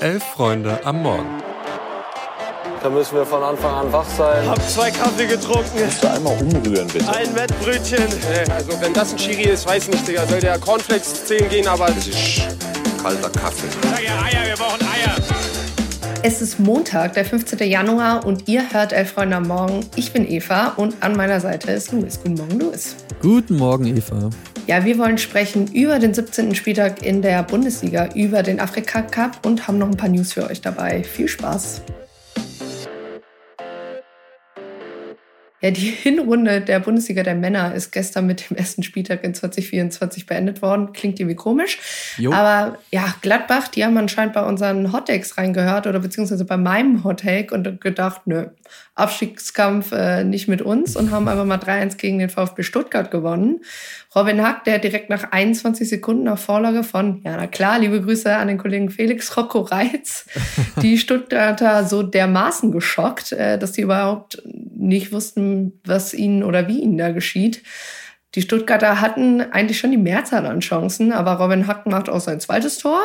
Elf Freunde am Morgen. Da müssen wir von Anfang an wach sein. Hab zwei Kaffee getrunken. Kannst du einmal umrühren, bitte? Ein Wettbrötchen. Also wenn das ein Chiri ist, weiß nicht, Digga. Soll der Cornflakes zählen gehen, aber... Das ist kalter Kaffee. Sag ja Eier, wir brauchen Eier. Es ist Montag, der 15. Januar und ihr hört Elf Freunde am Morgen. Ich bin Eva und an meiner Seite ist Luis. Guten Morgen, Luis. Guten Morgen, Eva. Ja, wir wollen sprechen über den 17. Spieltag in der Bundesliga, über den Afrika Cup und haben noch ein paar News für euch dabei. Viel Spaß! Ja, die Hinrunde der Bundesliga der Männer ist gestern mit dem ersten Spieltag in 2024 beendet worden. Klingt irgendwie komisch. Jo. Aber ja, Gladbach, die haben anscheinend bei unseren Hottakes reingehört oder beziehungsweise bei meinem Hottake und gedacht, nö, Abstiegskampf äh, nicht mit uns und haben einfach mal 3-1 gegen den VfB Stuttgart gewonnen. Robin Hack, der direkt nach 21 Sekunden auf Vorlage von, ja na klar, liebe Grüße an den Kollegen Felix Rocco Reitz, die Stuttgarter so dermaßen geschockt, äh, dass die überhaupt nicht wussten, was ihnen oder wie ihnen da geschieht. Die Stuttgarter hatten eigentlich schon die Mehrzahl an Chancen, aber Robin Hack macht auch sein zweites Tor.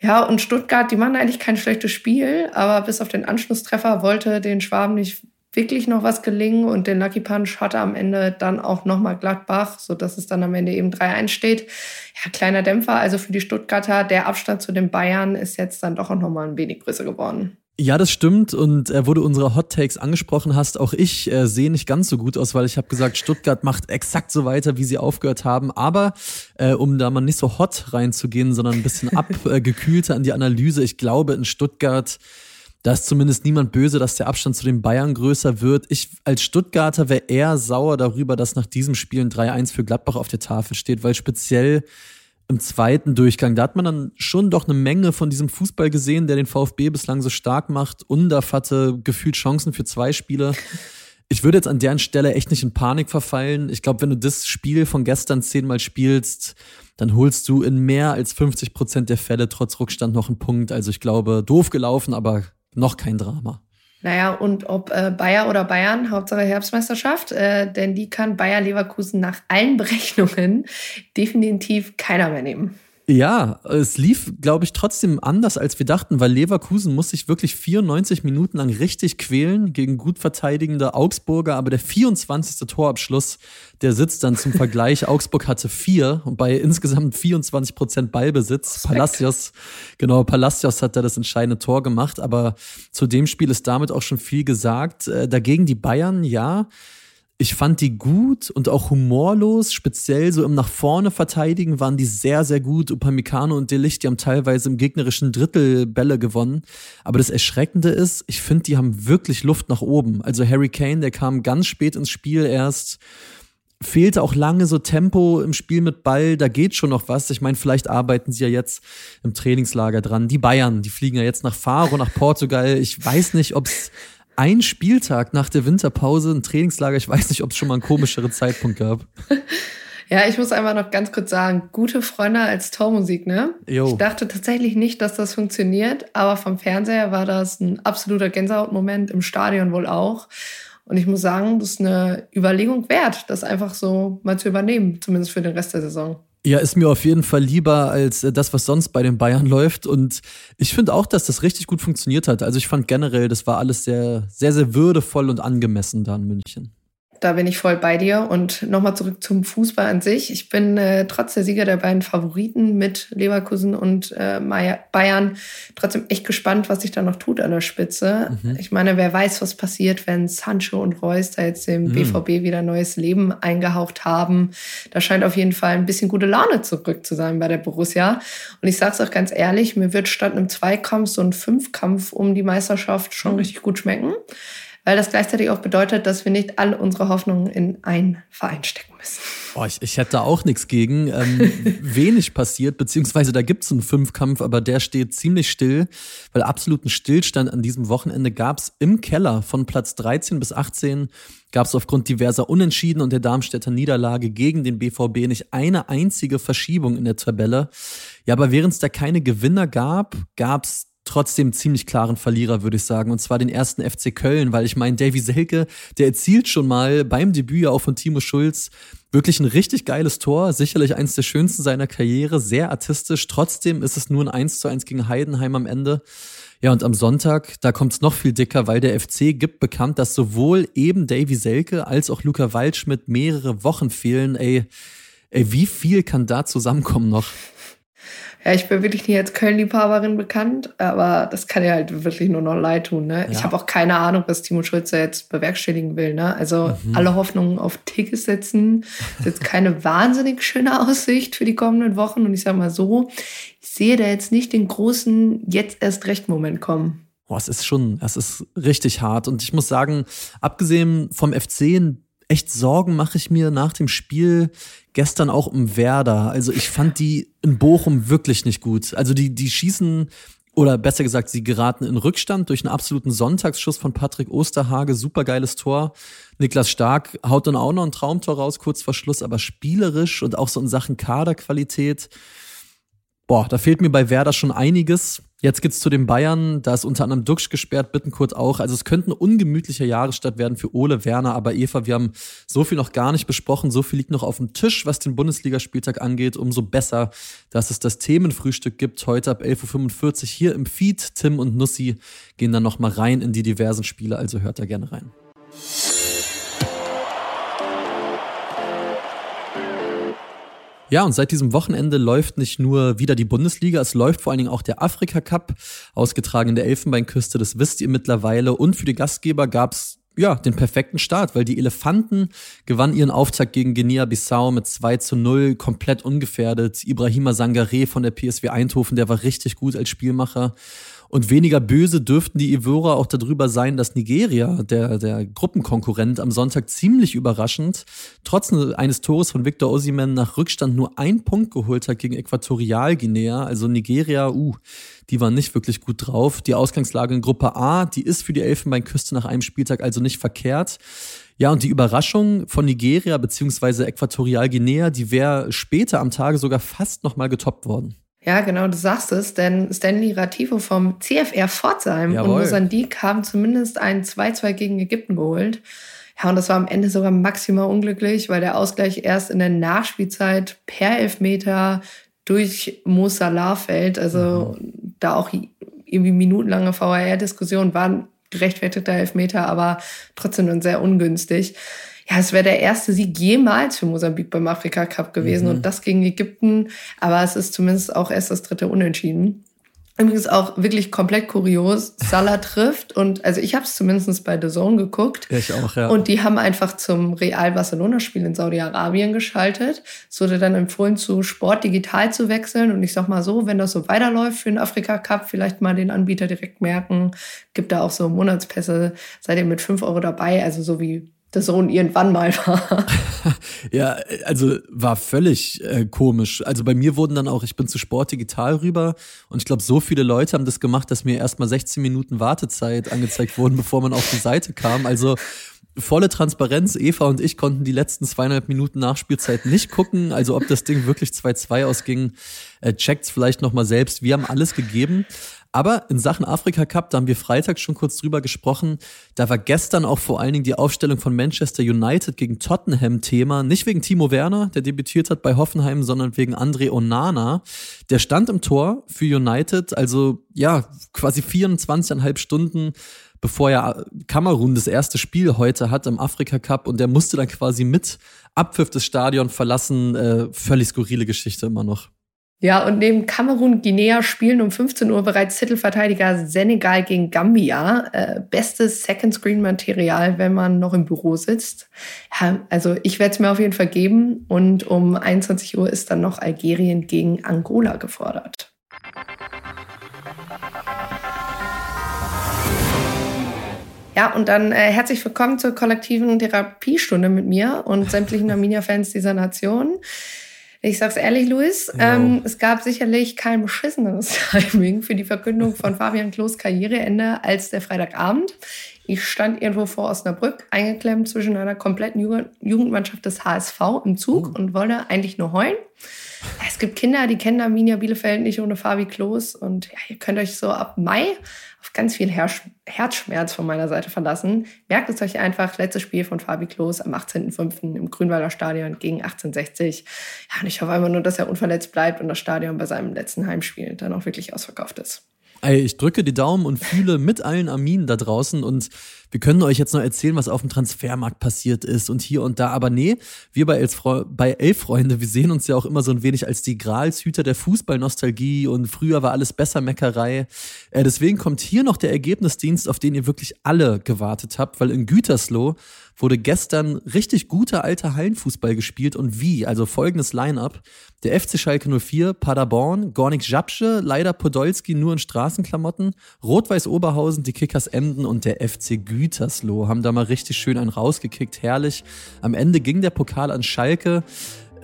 Ja, und Stuttgart, die machen eigentlich kein schlechtes Spiel, aber bis auf den Anschlusstreffer wollte den Schwaben nicht wirklich noch was gelingen und den Lucky Punch hatte am Ende dann auch nochmal Gladbach, so dass es dann am Ende eben 3-1 steht. Ja, kleiner Dämpfer, also für die Stuttgarter, der Abstand zu den Bayern ist jetzt dann doch auch nochmal ein wenig größer geworden. Ja, das stimmt. Und äh, wo du unsere Hot Takes angesprochen hast, auch ich äh, sehe nicht ganz so gut aus, weil ich habe gesagt, Stuttgart macht exakt so weiter, wie sie aufgehört haben. Aber äh, um da mal nicht so hot reinzugehen, sondern ein bisschen abgekühlter an die Analyse, ich glaube, in Stuttgart, da ist zumindest niemand böse, dass der Abstand zu den Bayern größer wird. Ich als Stuttgarter wäre eher sauer darüber, dass nach diesem Spiel ein 3-1 für Gladbach auf der Tafel steht, weil speziell im zweiten Durchgang, da hat man dann schon doch eine Menge von diesem Fußball gesehen, der den VfB bislang so stark macht. Undaf hatte gefühlt Chancen für zwei Spiele. Ich würde jetzt an deren Stelle echt nicht in Panik verfallen. Ich glaube, wenn du das Spiel von gestern zehnmal spielst, dann holst du in mehr als 50 Prozent der Fälle trotz Rückstand noch einen Punkt. Also ich glaube, doof gelaufen, aber noch kein Drama. Naja, und ob äh, Bayer oder Bayern, Hauptsache Herbstmeisterschaft, äh, denn die kann Bayer Leverkusen nach allen Berechnungen definitiv keiner mehr nehmen. Ja, es lief, glaube ich, trotzdem anders, als wir dachten, weil Leverkusen muss sich wirklich 94 Minuten lang richtig quälen gegen gut verteidigende Augsburger, aber der 24. Torabschluss, der sitzt dann zum Vergleich. Augsburg hatte vier und bei insgesamt 24 Prozent Ballbesitz. Respekt. Palacios, genau, Palacios hat da das entscheidende Tor gemacht, aber zu dem Spiel ist damit auch schon viel gesagt. Äh, dagegen die Bayern, ja. Ich fand die gut und auch humorlos, speziell so im nach vorne verteidigen waren die sehr, sehr gut. Upamecano und Delicht, die haben teilweise im gegnerischen Drittel Bälle gewonnen. Aber das Erschreckende ist, ich finde, die haben wirklich Luft nach oben. Also Harry Kane, der kam ganz spät ins Spiel erst. Fehlte auch lange so Tempo im Spiel mit Ball, da geht schon noch was. Ich meine, vielleicht arbeiten sie ja jetzt im Trainingslager dran. Die Bayern, die fliegen ja jetzt nach Faro, nach Portugal. Ich weiß nicht, ob es ein Spieltag nach der Winterpause, ein Trainingslager, ich weiß nicht, ob es schon mal einen komischeren Zeitpunkt gab. Ja, ich muss einfach noch ganz kurz sagen, gute Freunde als Tormusik, ne? Jo. Ich dachte tatsächlich nicht, dass das funktioniert, aber vom Fernseher war das ein absoluter Gänsehautmoment, im Stadion wohl auch. Und ich muss sagen, das ist eine Überlegung wert, das einfach so mal zu übernehmen, zumindest für den Rest der Saison. Ja, ist mir auf jeden Fall lieber als äh, das, was sonst bei den Bayern läuft. Und ich finde auch, dass das richtig gut funktioniert hat. Also ich fand generell, das war alles sehr, sehr, sehr würdevoll und angemessen da in München. Da bin ich voll bei dir. Und nochmal zurück zum Fußball an sich. Ich bin äh, trotz der Sieger der beiden Favoriten mit Leverkusen und äh, Bayern trotzdem echt gespannt, was sich da noch tut an der Spitze. Mhm. Ich meine, wer weiß, was passiert, wenn Sancho und Reus da jetzt dem Mhm. BVB wieder neues Leben eingehaucht haben. Da scheint auf jeden Fall ein bisschen gute Laune zurück zu sein bei der Borussia. Und ich sage es auch ganz ehrlich, mir wird statt einem Zweikampf so ein Fünfkampf um die Meisterschaft schon richtig gut schmecken weil das gleichzeitig auch bedeutet, dass wir nicht alle unsere Hoffnungen in einen Verein stecken müssen. Oh, ich, ich hätte da auch nichts gegen. Ähm, wenig passiert, beziehungsweise da gibt's einen Fünfkampf, aber der steht ziemlich still, weil absoluten Stillstand an diesem Wochenende gab's im Keller von Platz 13 bis 18 gab's aufgrund diverser Unentschieden und der Darmstädter Niederlage gegen den BVB nicht eine einzige Verschiebung in der Tabelle. Ja, aber während es da keine Gewinner gab, gab's trotzdem ziemlich klaren Verlierer, würde ich sagen. Und zwar den ersten FC Köln, weil ich meine, Davy Selke, der erzielt schon mal beim Debüt auch von Timo Schulz wirklich ein richtig geiles Tor. Sicherlich eins der schönsten seiner Karriere, sehr artistisch. Trotzdem ist es nur ein 1 zu 1 gegen Heidenheim am Ende. Ja, und am Sonntag, da kommt es noch viel dicker, weil der FC gibt bekannt, dass sowohl eben Davy Selke als auch Luca Waldschmidt mehrere Wochen fehlen. Ey, ey, wie viel kann da zusammenkommen noch? Ja, ich bin wirklich nicht als Köln-Liebhaberin bekannt, aber das kann ja halt wirklich nur noch leid tun. Ne? Ja. Ich habe auch keine Ahnung, was Timo Schulze jetzt bewerkstelligen will. Ne? Also mhm. alle Hoffnungen auf Tickets setzen. Das ist jetzt keine wahnsinnig schöne Aussicht für die kommenden Wochen. Und ich sage mal so, ich sehe da jetzt nicht den großen jetzt erst recht Moment kommen. Boah, es ist schon, es ist richtig hart. Und ich muss sagen, abgesehen vom FC echt Sorgen mache ich mir nach dem Spiel gestern auch um Werder. Also ich fand die in Bochum wirklich nicht gut. Also die, die schießen oder besser gesagt, sie geraten in Rückstand durch einen absoluten Sonntagsschuss von Patrick Osterhage, supergeiles Tor. Niklas Stark haut dann auch noch ein Traumtor raus, kurz vor Schluss, aber spielerisch und auch so in Sachen Kaderqualität boah, da fehlt mir bei Werder schon einiges. Jetzt geht's zu den Bayern, da ist unter anderem Duxch gesperrt, Bittenkurt auch. Also es könnte ein ungemütlicher Jahresstart werden für Ole Werner, aber Eva, wir haben so viel noch gar nicht besprochen, so viel liegt noch auf dem Tisch, was den Bundesligaspieltag angeht. Umso besser, dass es das Themenfrühstück gibt, heute ab 11.45 Uhr hier im Feed. Tim und Nussi gehen dann nochmal rein in die diversen Spiele, also hört da gerne rein. Ja, und seit diesem Wochenende läuft nicht nur wieder die Bundesliga, es läuft vor allen Dingen auch der Afrika Cup, ausgetragen in der Elfenbeinküste, das wisst ihr mittlerweile. Und für die Gastgeber gab's ja, den perfekten Start, weil die Elefanten gewannen ihren Auftakt gegen Guinea-Bissau mit 2 zu 0, komplett ungefährdet. Ibrahima Sangare von der PSW Eindhoven, der war richtig gut als Spielmacher. Und weniger böse dürften die Ivora auch darüber sein, dass Nigeria, der, der Gruppenkonkurrent, am Sonntag ziemlich überraschend, trotz eines Tores von Victor Osimhen nach Rückstand nur ein Punkt geholt hat gegen Äquatorialguinea. Also Nigeria, uh, die waren nicht wirklich gut drauf. Die Ausgangslage in Gruppe A, die ist für die Elfenbeinküste nach einem Spieltag also nicht verkehrt. Ja, und die Überraschung von Nigeria bzw. Äquatorialguinea, die wäre später am Tage sogar fast nochmal getoppt worden. Ja, genau, du sagst es, denn Stanley Rativo vom CFR Pforzheim Jawohl. und Mosambik haben zumindest ein 2-2 gegen Ägypten geholt. Ja, und das war am Ende sogar maximal unglücklich, weil der Ausgleich erst in der Nachspielzeit per Elfmeter durch Mo Salah fällt. Also mhm. da auch irgendwie minutenlange VAR-Diskussion waren gerechtfertigter Elfmeter, aber trotzdem dann sehr ungünstig ja, es wäre der erste Sieg jemals für Mosambik beim Afrika Cup gewesen mhm. und das gegen Ägypten. Aber es ist zumindest auch erst das dritte Unentschieden. Übrigens auch wirklich komplett kurios. Salah trifft und also ich habe es zumindest bei The Zone geguckt. Ich auch, ja. Und die haben einfach zum Real Barcelona Spiel in Saudi-Arabien geschaltet. Es wurde dann empfohlen, zu Sport digital zu wechseln. Und ich sag mal so, wenn das so weiterläuft für den Afrika Cup, vielleicht mal den Anbieter direkt merken. Gibt da auch so Monatspässe. Seid ihr mit fünf Euro dabei? Also so wie der Sohn irgendwann mal war. ja, also war völlig äh, komisch. Also bei mir wurden dann auch, ich bin zu Sport digital rüber und ich glaube, so viele Leute haben das gemacht, dass mir erstmal 16 Minuten Wartezeit angezeigt wurden, bevor man auf die Seite kam. Also volle Transparenz. Eva und ich konnten die letzten zweieinhalb Minuten Nachspielzeit nicht gucken. Also ob das Ding wirklich 2-2 ausging, äh, checkt's vielleicht nochmal selbst. Wir haben alles gegeben. Aber in Sachen Afrika Cup, da haben wir Freitag schon kurz drüber gesprochen. Da war gestern auch vor allen Dingen die Aufstellung von Manchester United gegen Tottenham Thema. Nicht wegen Timo Werner, der debütiert hat bei Hoffenheim, sondern wegen André Onana. Der stand im Tor für United, also ja, quasi 24,5 Stunden bevor ja Kamerun das erste Spiel heute hat im Afrika Cup und der musste dann quasi mit Abpfiff des Stadion verlassen. Äh, völlig skurrile Geschichte immer noch. Ja, und neben Kamerun, Guinea spielen um 15 Uhr bereits Titelverteidiger Senegal gegen Gambia. Äh, bestes Second-Screen-Material, wenn man noch im Büro sitzt. Ja, also ich werde es mir auf jeden Fall geben. Und um 21 Uhr ist dann noch Algerien gegen Angola gefordert. Ja, und dann äh, herzlich willkommen zur kollektiven Therapiestunde mit mir und sämtlichen Arminia-Fans dieser Nation. Ich sag's ehrlich, Luis, ähm, es gab sicherlich kein beschisseneres Timing für die Verkündung von Fabian Klos Karriereende als der Freitagabend. Ich stand irgendwo vor Osnabrück, eingeklemmt zwischen einer kompletten Jugendmannschaft des HSV im Zug oh. und wollte eigentlich nur heulen. Es gibt Kinder, die kennen Arminia Bielefeld nicht ohne Fabi Klos. Und ja, ihr könnt euch so ab Mai auf ganz viel Her Herzschmerz von meiner Seite verlassen. Merkt es euch einfach, letztes Spiel von Fabi Klos am 18.05. im Grünwalder Stadion gegen 1860. Ja, und ich hoffe einfach nur, dass er unverletzt bleibt und das Stadion bei seinem letzten Heimspiel dann auch wirklich ausverkauft ist. Ey, ich drücke die Daumen und fühle mit allen Arminen da draußen und wir können euch jetzt noch erzählen, was auf dem Transfermarkt passiert ist und hier und da. Aber nee, wir bei Elf, bei Elf Freunde, wir sehen uns ja auch immer so ein wenig als die Gralshüter der Fußballnostalgie und früher war alles besser Meckerei. Äh, deswegen kommt hier noch der Ergebnisdienst, auf den ihr wirklich alle gewartet habt, weil in Gütersloh wurde gestern richtig guter alter Hallenfußball gespielt und wie? Also folgendes Line-up. Der FC Schalke 04, Paderborn, Gornik Japsche, leider Podolski nur in Straßenklamotten, Rot-Weiß Oberhausen, die Kickers Emden und der FC Gütersloh haben da mal richtig schön einen rausgekickt, herrlich. Am Ende ging der Pokal an Schalke.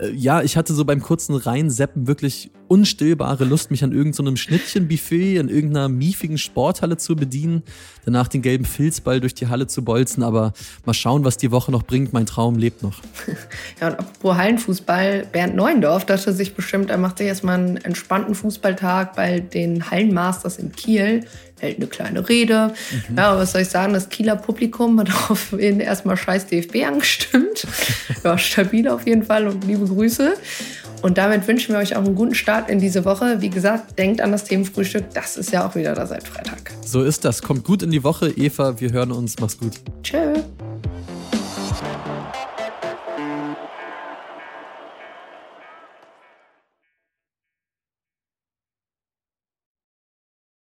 Äh, ja, ich hatte so beim kurzen Reinseppen wirklich unstillbare Lust, mich an irgendeinem so Schnittchenbuffet in irgendeiner miefigen Sporthalle zu bedienen, danach den gelben Filzball durch die Halle zu bolzen, aber mal schauen, was die Woche noch bringt. Mein Traum lebt noch. Ja, und apropos Hallenfußball, Bernd Neuendorf dachte sich bestimmt, er macht sich erstmal einen entspannten Fußballtag bei den Hallenmasters in Kiel hält eine kleine Rede. Mhm. Ja, was soll ich sagen? Das Kieler Publikum hat auf ihn erstmal scheiß DFB angestimmt. ja, stabil auf jeden Fall und liebe Grüße. Und damit wünschen wir euch auch einen guten Start in diese Woche. Wie gesagt, denkt an das Themenfrühstück. Das ist ja auch wieder da seit Freitag. So ist das. Kommt gut in die Woche, Eva. Wir hören uns. Mach's gut. Tschö.